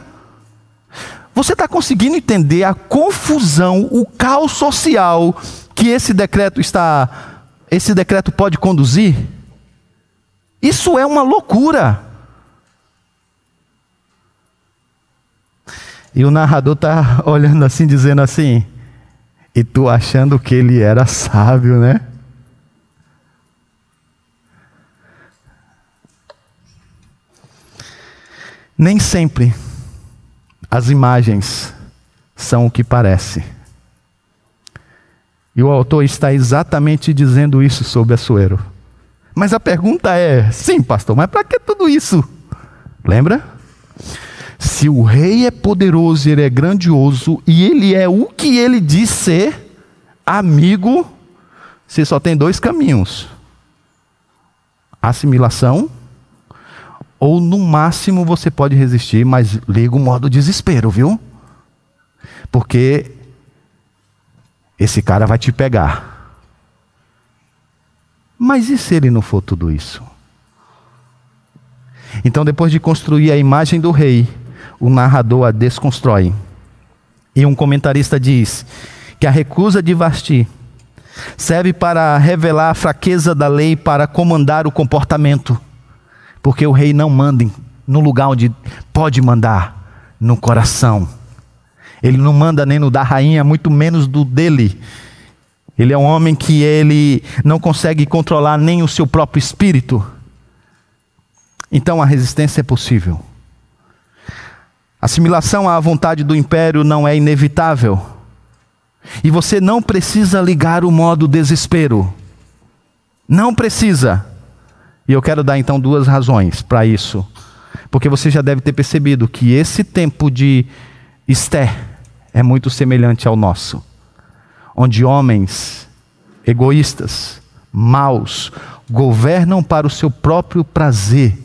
Você está conseguindo entender a confusão, o caos social que esse decreto está, esse decreto pode conduzir? Isso é uma loucura. E o narrador está *laughs* olhando assim, dizendo assim: e tu achando que ele era sábio, né? Nem sempre as imagens são o que parece. E o autor está exatamente dizendo isso sobre Assuero. Mas a pergunta é: sim, pastor, mas para que tudo isso? Lembra? Se o rei é poderoso, ele é grandioso e ele é o que ele diz ser, amigo, você só tem dois caminhos: assimilação, ou no máximo você pode resistir, mas liga o modo desespero, viu? Porque esse cara vai te pegar. Mas e se ele não for tudo isso? Então, depois de construir a imagem do rei, o narrador a desconstrói. E um comentarista diz que a recusa de Vasti serve para revelar a fraqueza da lei para comandar o comportamento, porque o rei não manda no lugar onde pode mandar, no coração. Ele não manda nem no da rainha, muito menos do dele. Ele é um homem que ele não consegue controlar nem o seu próprio espírito. Então a resistência é possível. Assimilação à vontade do império não é inevitável. E você não precisa ligar o modo desespero. Não precisa. E eu quero dar então duas razões para isso. Porque você já deve ter percebido que esse tempo de Esther é muito semelhante ao nosso onde homens egoístas, maus, governam para o seu próprio prazer,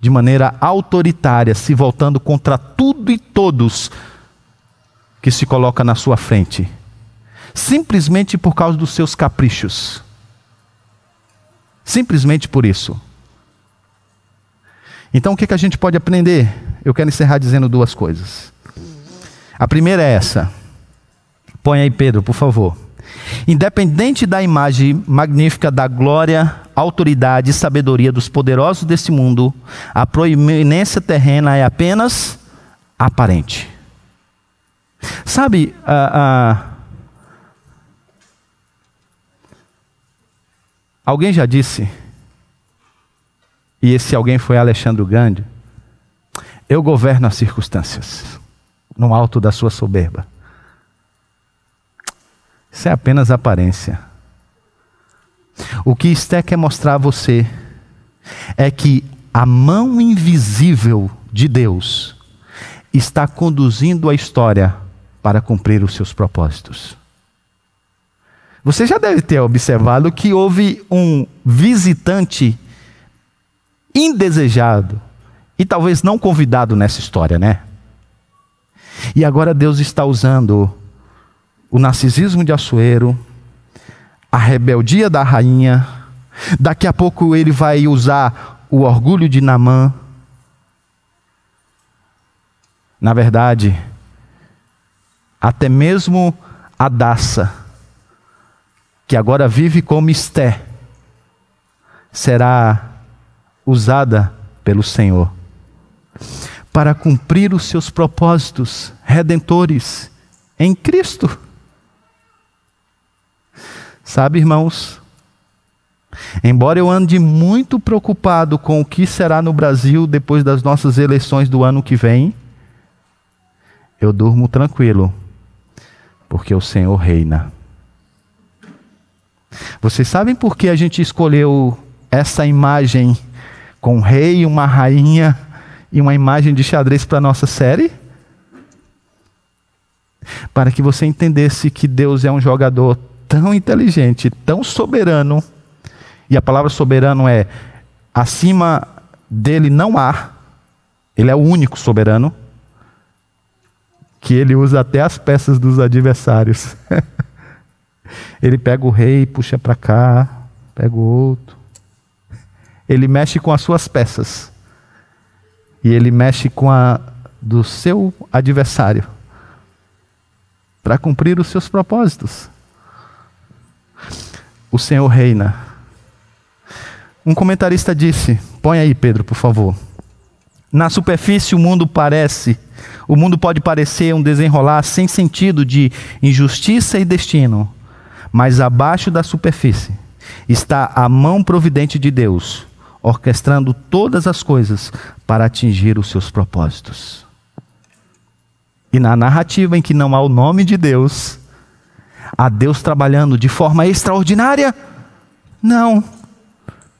de maneira autoritária, se voltando contra tudo e todos que se coloca na sua frente, simplesmente por causa dos seus caprichos. Simplesmente por isso. Então o que, que a gente pode aprender? Eu quero encerrar dizendo duas coisas. A primeira é essa. Põe aí, Pedro, por favor. Independente da imagem magnífica da glória, autoridade e sabedoria dos poderosos deste mundo, a proeminência terrena é apenas aparente. Sabe, alguém já disse, e esse alguém foi Alexandre Grande, eu governo as circunstâncias, no alto da sua soberba. Isso é apenas aparência. O que Esté quer mostrar a você é que a mão invisível de Deus está conduzindo a história para cumprir os seus propósitos. Você já deve ter observado que houve um visitante indesejado e talvez não convidado nessa história, né? E agora Deus está usando o narcisismo de Assuero, a rebeldia da rainha. Daqui a pouco ele vai usar o orgulho de Namã. Na verdade, até mesmo a Daça, que agora vive como Esté, será usada pelo Senhor para cumprir os seus propósitos redentores em Cristo. Sabe, irmãos, embora eu ande muito preocupado com o que será no Brasil depois das nossas eleições do ano que vem, eu durmo tranquilo, porque o Senhor reina. Vocês sabem por que a gente escolheu essa imagem com um rei, uma rainha e uma imagem de xadrez para a nossa série? Para que você entendesse que Deus é um jogador tão inteligente, tão soberano, e a palavra soberano é acima dele não há, ele é o único soberano, que ele usa até as peças dos adversários. *laughs* ele pega o rei, puxa para cá, pega o outro. Ele mexe com as suas peças. E ele mexe com a do seu adversário para cumprir os seus propósitos. O Senhor reina. Um comentarista disse: põe aí, Pedro, por favor. Na superfície, o mundo parece, o mundo pode parecer um desenrolar sem sentido de injustiça e destino, mas abaixo da superfície está a mão providente de Deus, orquestrando todas as coisas para atingir os seus propósitos. E na narrativa em que não há o nome de Deus, há Deus trabalhando de forma extraordinária? Não,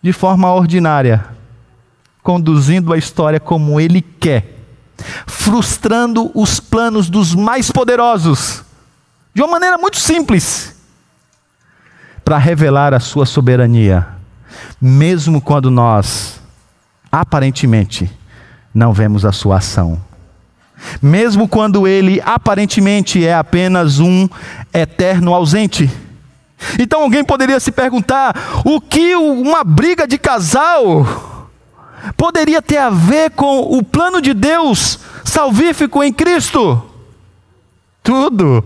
de forma ordinária. Conduzindo a história como ele quer, frustrando os planos dos mais poderosos, de uma maneira muito simples, para revelar a sua soberania, mesmo quando nós, aparentemente, não vemos a sua ação. Mesmo quando ele aparentemente é apenas um eterno ausente. Então alguém poderia se perguntar: o que uma briga de casal poderia ter a ver com o plano de Deus salvífico em Cristo? Tudo.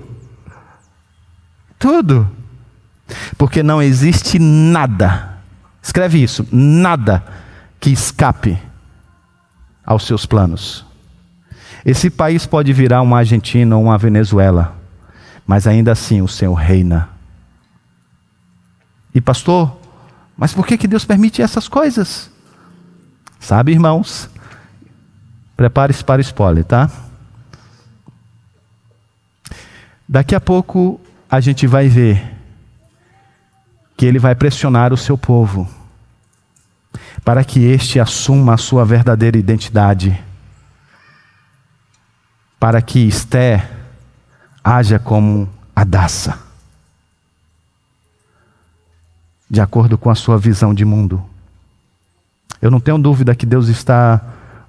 Tudo. Porque não existe nada, escreve isso, nada que escape aos seus planos. Esse país pode virar uma Argentina ou uma Venezuela, mas ainda assim o Senhor reina. E pastor, mas por que, que Deus permite essas coisas? Sabe, irmãos? Prepare-se para o spoiler, tá? Daqui a pouco a gente vai ver que ele vai pressionar o seu povo para que este assuma a sua verdadeira identidade, para que Esté haja como Adassa, de acordo com a sua visão de mundo. Eu não tenho dúvida que Deus está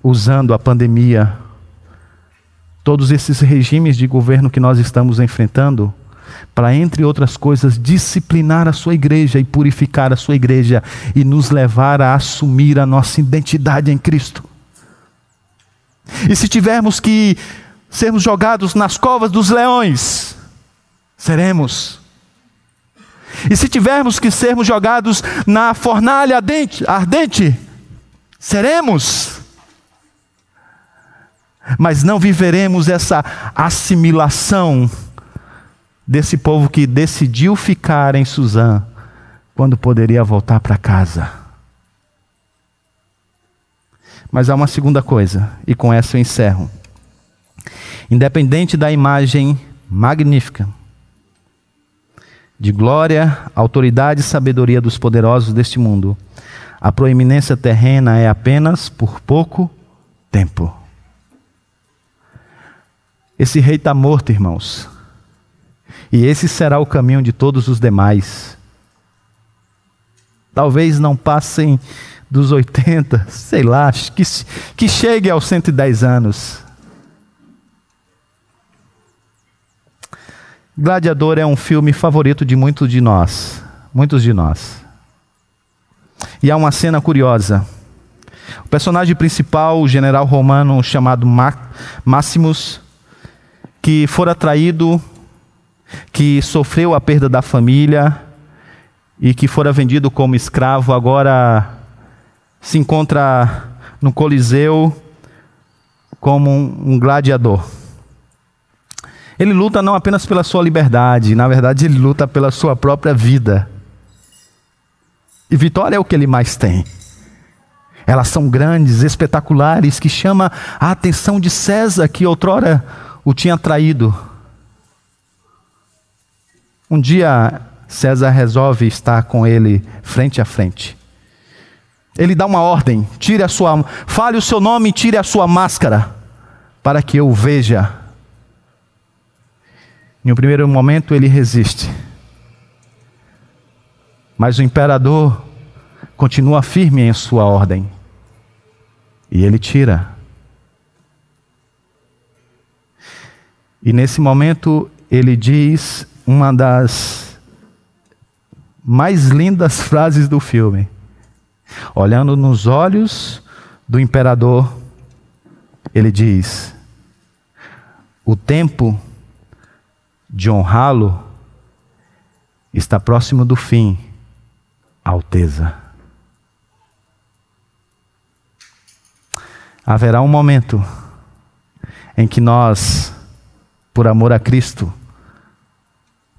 usando a pandemia, todos esses regimes de governo que nós estamos enfrentando, para, entre outras coisas, disciplinar a sua igreja e purificar a sua igreja e nos levar a assumir a nossa identidade em Cristo. E se tivermos que sermos jogados nas covas dos leões, seremos. E se tivermos que sermos jogados na fornalha ardente, ardente Seremos. Mas não viveremos essa assimilação desse povo que decidiu ficar em Suzã quando poderia voltar para casa. Mas há uma segunda coisa, e com essa eu encerro. Independente da imagem magnífica, de glória, autoridade e sabedoria dos poderosos deste mundo, a proeminência terrena é apenas por pouco tempo. Esse rei está morto, irmãos. E esse será o caminho de todos os demais. Talvez não passem dos 80, *laughs* sei lá, que, que chegue aos 110 anos. Gladiador é um filme favorito de muitos de nós, muitos de nós. E há uma cena curiosa. O personagem principal, o general romano chamado Máximos, que fora traído, que sofreu a perda da família e que fora vendido como escravo, agora se encontra no Coliseu como um gladiador. Ele luta não apenas pela sua liberdade, na verdade, ele luta pela sua própria vida. E vitória é o que ele mais tem. Elas são grandes, espetaculares, que chama a atenção de César, que outrora o tinha traído. Um dia César resolve estar com ele frente a frente. Ele dá uma ordem: tire a sua, fale o seu nome, tire a sua máscara, para que eu veja. Em um primeiro momento ele resiste, mas o imperador continua firme em sua ordem e ele tira. E nesse momento ele diz uma das mais lindas *laughs* frases do filme. Olhando nos olhos do imperador, ele diz: O tempo de honrá-lo está próximo do fim, Alteza. Haverá um momento em que nós por amor a Cristo,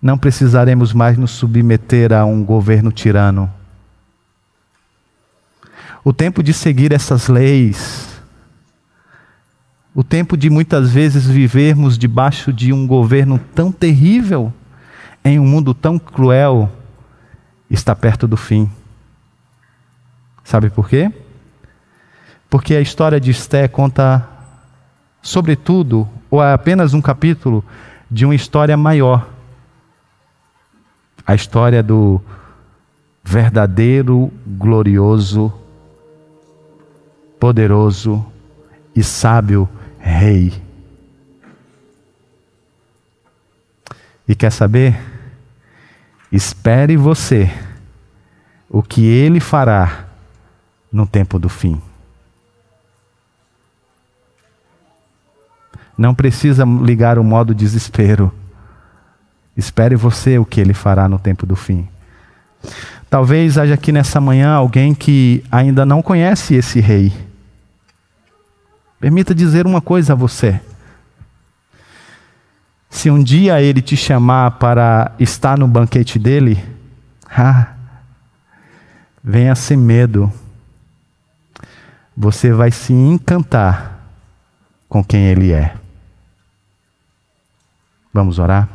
não precisaremos mais nos submeter a um governo tirano. O tempo de seguir essas leis, o tempo de muitas vezes vivermos debaixo de um governo tão terrível, em um mundo tão cruel, está perto do fim. Sabe por quê? Porque a história de Esté conta, sobretudo, ou é apenas um capítulo de uma história maior. A história do verdadeiro, glorioso, poderoso e sábio Rei. E quer saber? Espere você o que ele fará no tempo do fim. Não precisa ligar o modo desespero. Espere você o que ele fará no tempo do fim. Talvez haja aqui nessa manhã alguém que ainda não conhece esse rei. Permita dizer uma coisa a você. Se um dia ele te chamar para estar no banquete dele, ah, venha sem medo. Você vai se encantar com quem ele é. Vamos orar?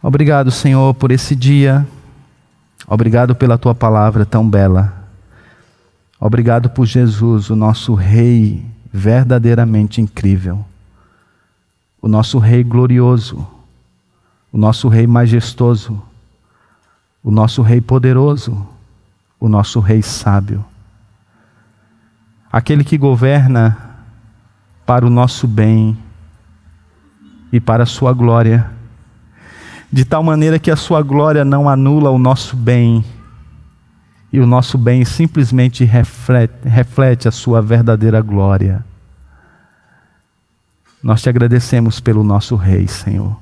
Obrigado, Senhor, por esse dia. Obrigado pela tua palavra tão bela. Obrigado por Jesus, o nosso Rei verdadeiramente incrível. O nosso Rei glorioso. O nosso Rei majestoso. O nosso Rei poderoso. O nosso Rei sábio. Aquele que governa para o nosso bem e para a sua glória, de tal maneira que a sua glória não anula o nosso bem, e o nosso bem simplesmente reflete, reflete a sua verdadeira glória. Nós te agradecemos pelo nosso Rei, Senhor.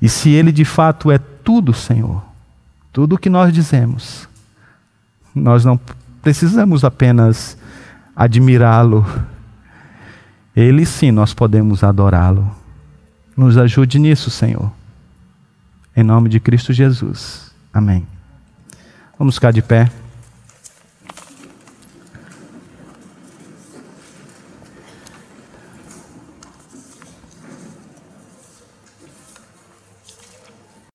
E se Ele de fato é tudo, Senhor, tudo o que nós dizemos, nós não precisamos apenas admirá-lo, ele sim nós podemos adorá-lo. Nos ajude nisso, Senhor. Em nome de Cristo Jesus. Amém. Vamos ficar de pé.